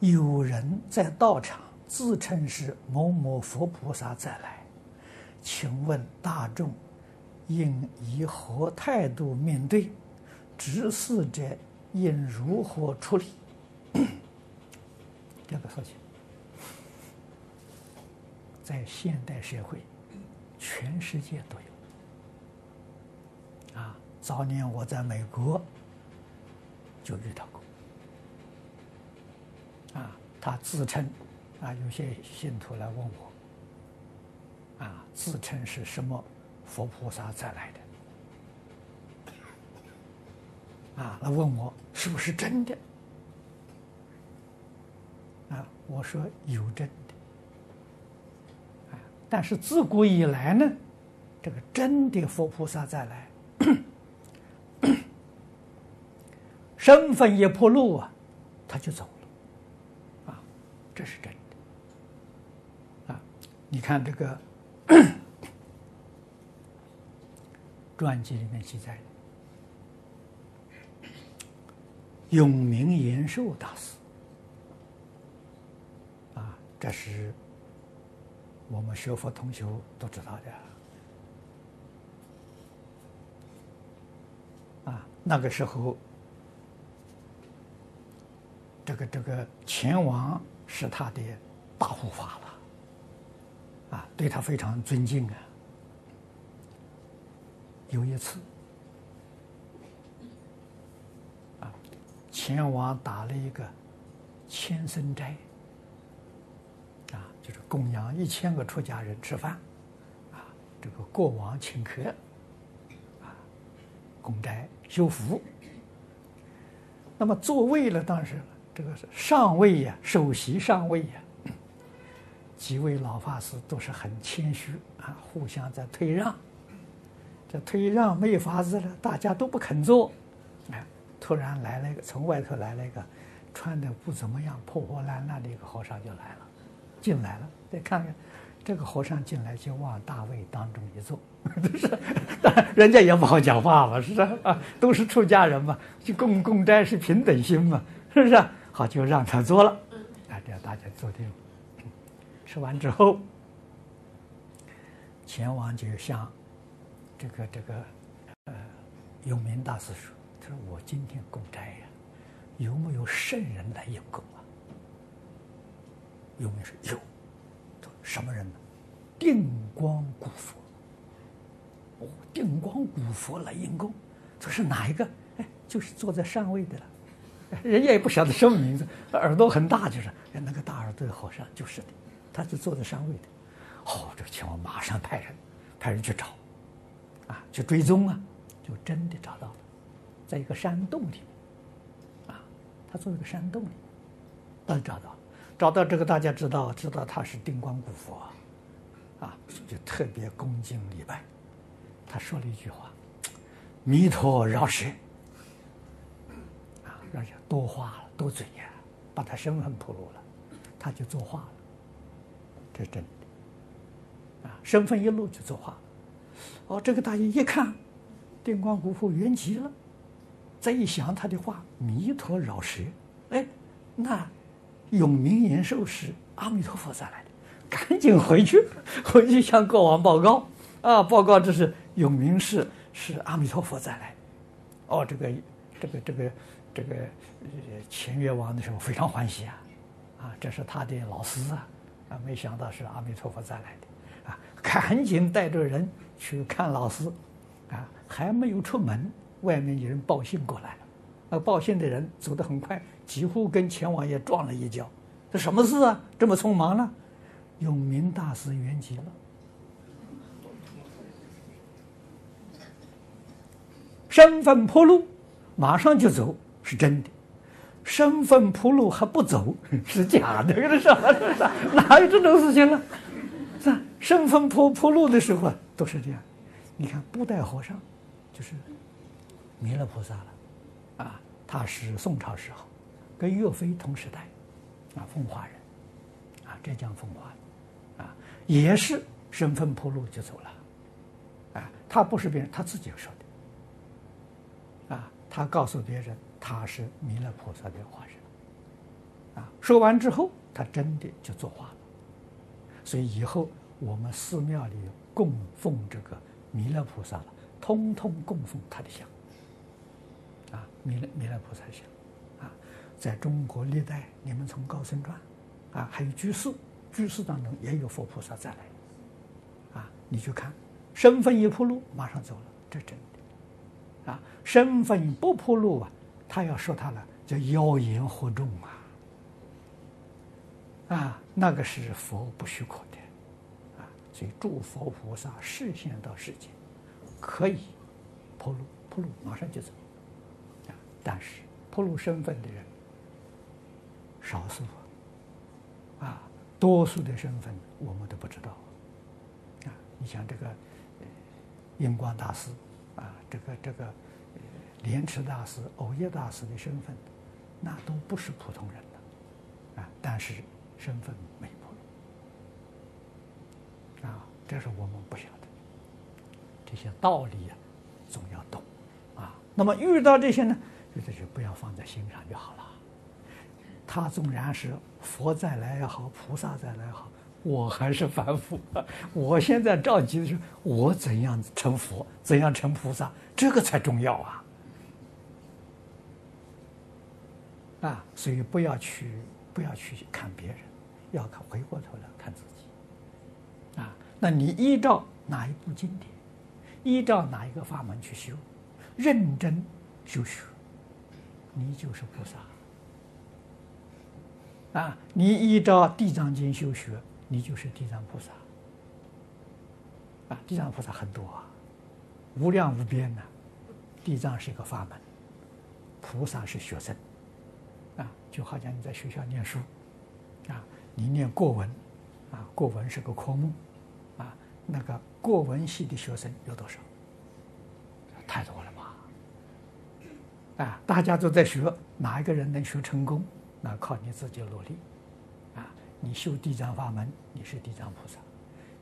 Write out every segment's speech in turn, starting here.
有人在道场自称是某某佛菩萨再来，请问大众应以何态度面对？执事者应如何处理？这个事情，在现代社会，全世界都有。啊，早年我在美国就遇到。他自称，啊，有些信徒来问我，啊，自称是什么佛菩萨再来的，啊，来问我是不是真的。啊，我说有真的，但是自古以来呢，这个真的佛菩萨再来，身份一破露啊，他就走了，这是真的，啊，你看这个传记里面记载的，永明延寿大师啊。这是我们学佛同学都知道的啊。那个时候，这个这个干王是他的大护法了，啊，对他非常尊敬啊。有一次，啊，干王打了一个千僧斋。啊就是供养一千个出家人吃饭，啊，这个国王请客，啊，供斋修福。那么座位呢？当时这个上位呀，首席上位呀，几位老法师都是很谦虚啊，互相在退让。这退让没法子了，大家都不肯坐。哎，突然来了一个，从外头来了一个穿的不怎么样、破破烂烂的一个和尚就来了。进来了，再看看，这个和尚进来就往大位当中一坐，都是，人家也不好讲话嘛，是不是啊？都是出家人嘛，就共共斋是平等心嘛，是不是？好，就让他做了，啊，叫大家坐定。吃完之后，钱王就向这个这个呃永明大师说：“他说我今天供斋呀，有没有圣人来应供啊？”有没有说有？什么人呢？定光古佛。哦，定光古佛来应供，这是哪一个？哎，就是坐在上位的了。人家也不晓得什么名字，耳朵很大，就是那个大耳朵的和尚，就是的，他是坐在上位的。哦，这个秦王马上派人，派人去找，啊，去追踪啊，就真的找到了，在一个山洞里，啊，他坐在一个山洞里，他找到。找到这个，大家知道，知道他是定光古佛，啊，就特别恭敬礼拜。他说了一句话：“弥陀饶舌。”而且多话了，多嘴呀，把他身份暴露了，他就作画了。这是真的，啊，身份一露就作画。哦，这个大家一看，定光古佛圆寂了，再一想他的话：“弥陀饶舌。”哎，那。永明延寿是阿弥陀佛再来的，赶紧回去，回去向国王报告啊！报告这是永明是是阿弥陀佛再来。哦，这个这个这个这个干越王的时候非常欢喜啊！啊，这是他的老师啊！啊，没想到是阿弥陀佛再来的啊！赶紧带着人去看老师啊！还没有出门，外面有人报信过来了。那报信的人走得很快，几乎跟干王爷撞了一跤。这什么事啊？这么匆忙呢？永明大师圆寂了，身份破露，马上就走，是真的；身份铺路还不走，是假的。这是什么？这是哪有这种事情呢？是吧？身份铺铺路的时候都是这样。你看布袋和尚，就是弥勒菩萨了。啊，他是宋朝时候，跟岳飞同时代，啊，奉化人，啊，浙江奉化的，啊，也是身份铺路就走了，啊，他不是别人，他自己说的，啊，他告诉别人他是弥勒菩萨的化身，啊，说完之后，他真的就作画了。所以以后我们寺庙里供奉这个弥勒菩萨了，通通供奉他的像。啊，弥勒弥勒菩萨像，啊，在中国历代，你们从高僧传，啊，还有居士，居士当中也有佛菩萨再来。啊，你去看，身份一铺路，马上走了，这真的。啊，身份不铺路啊，他要说他了，叫妖言惑众啊。啊，那个是佛不许可的，啊，所以诸佛菩萨示现到世间，可以铺路，铺路马上就走，啊，但是铺路身份的人少数，啊，多数的身份我们都不知道，啊，你像这个印光大师，啊，这个这个莲池大师、藕益大师的身份，那都不是普通人的，啊，但是。身份没破啊，这是我们不晓得这些道理呀，总要懂啊。那么遇到这些呢，这就不要放在心上就好了。他纵然是佛再来也好，菩萨再来也好，我还是凡夫。我现在着急的是，我怎样成佛，怎样成菩萨，这个才重要啊！啊，所以不要去，不要去看别人。要看回过头来看自己，啊，那你依照哪一部经典，依照哪一个法门去修，认真修学，你就是菩萨。啊，你依照《地藏经》修学，你就是地藏菩萨。啊，地藏菩萨很多啊，无量无边的。地藏是一个法门，菩萨是学生。啊，就好像你在学校念书，啊。你念过文，啊，过文是个科目，啊，那个过文系的学生有多少？太多了吧？啊，大家都在学，哪一个人能学成功？那靠你自己努力，啊，你修地藏法门，你是地藏菩萨；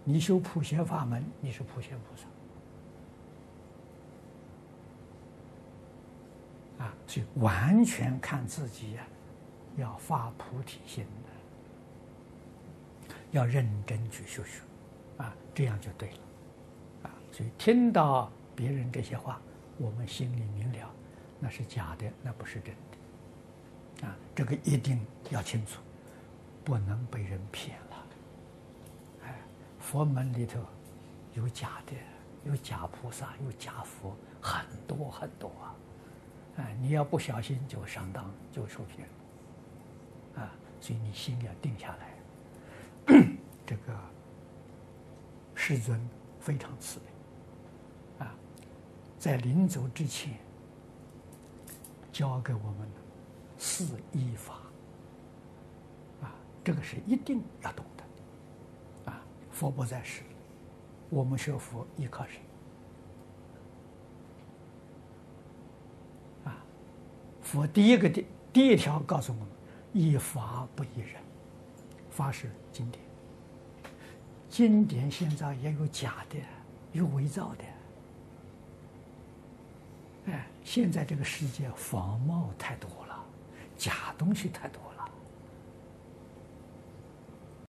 你修普贤法门，你是普贤菩萨。啊，所以完全看自己呀，要发菩提心。要认真去修学，啊，这样就对了，啊，所以听到别人这些话，我们心里明了，那是假的，那不是真的，啊，这个一定要清楚，不能被人骗了。哎，佛门里头有假的，有假菩萨，有假佛，很多很多啊，哎，你要不小心就上当，就受骗，啊，所以你心要定下来。这个世尊非常慈悲啊，在临走之前教给我们四依法啊，这个是一定要懂的啊。佛不在世，我们学佛依靠谁？啊，佛第一个第第一条告诉我们：依法不依人，法是经典。经典现在也有假的，有伪造的。哎，现在这个世界仿冒太多了，假东西太多了。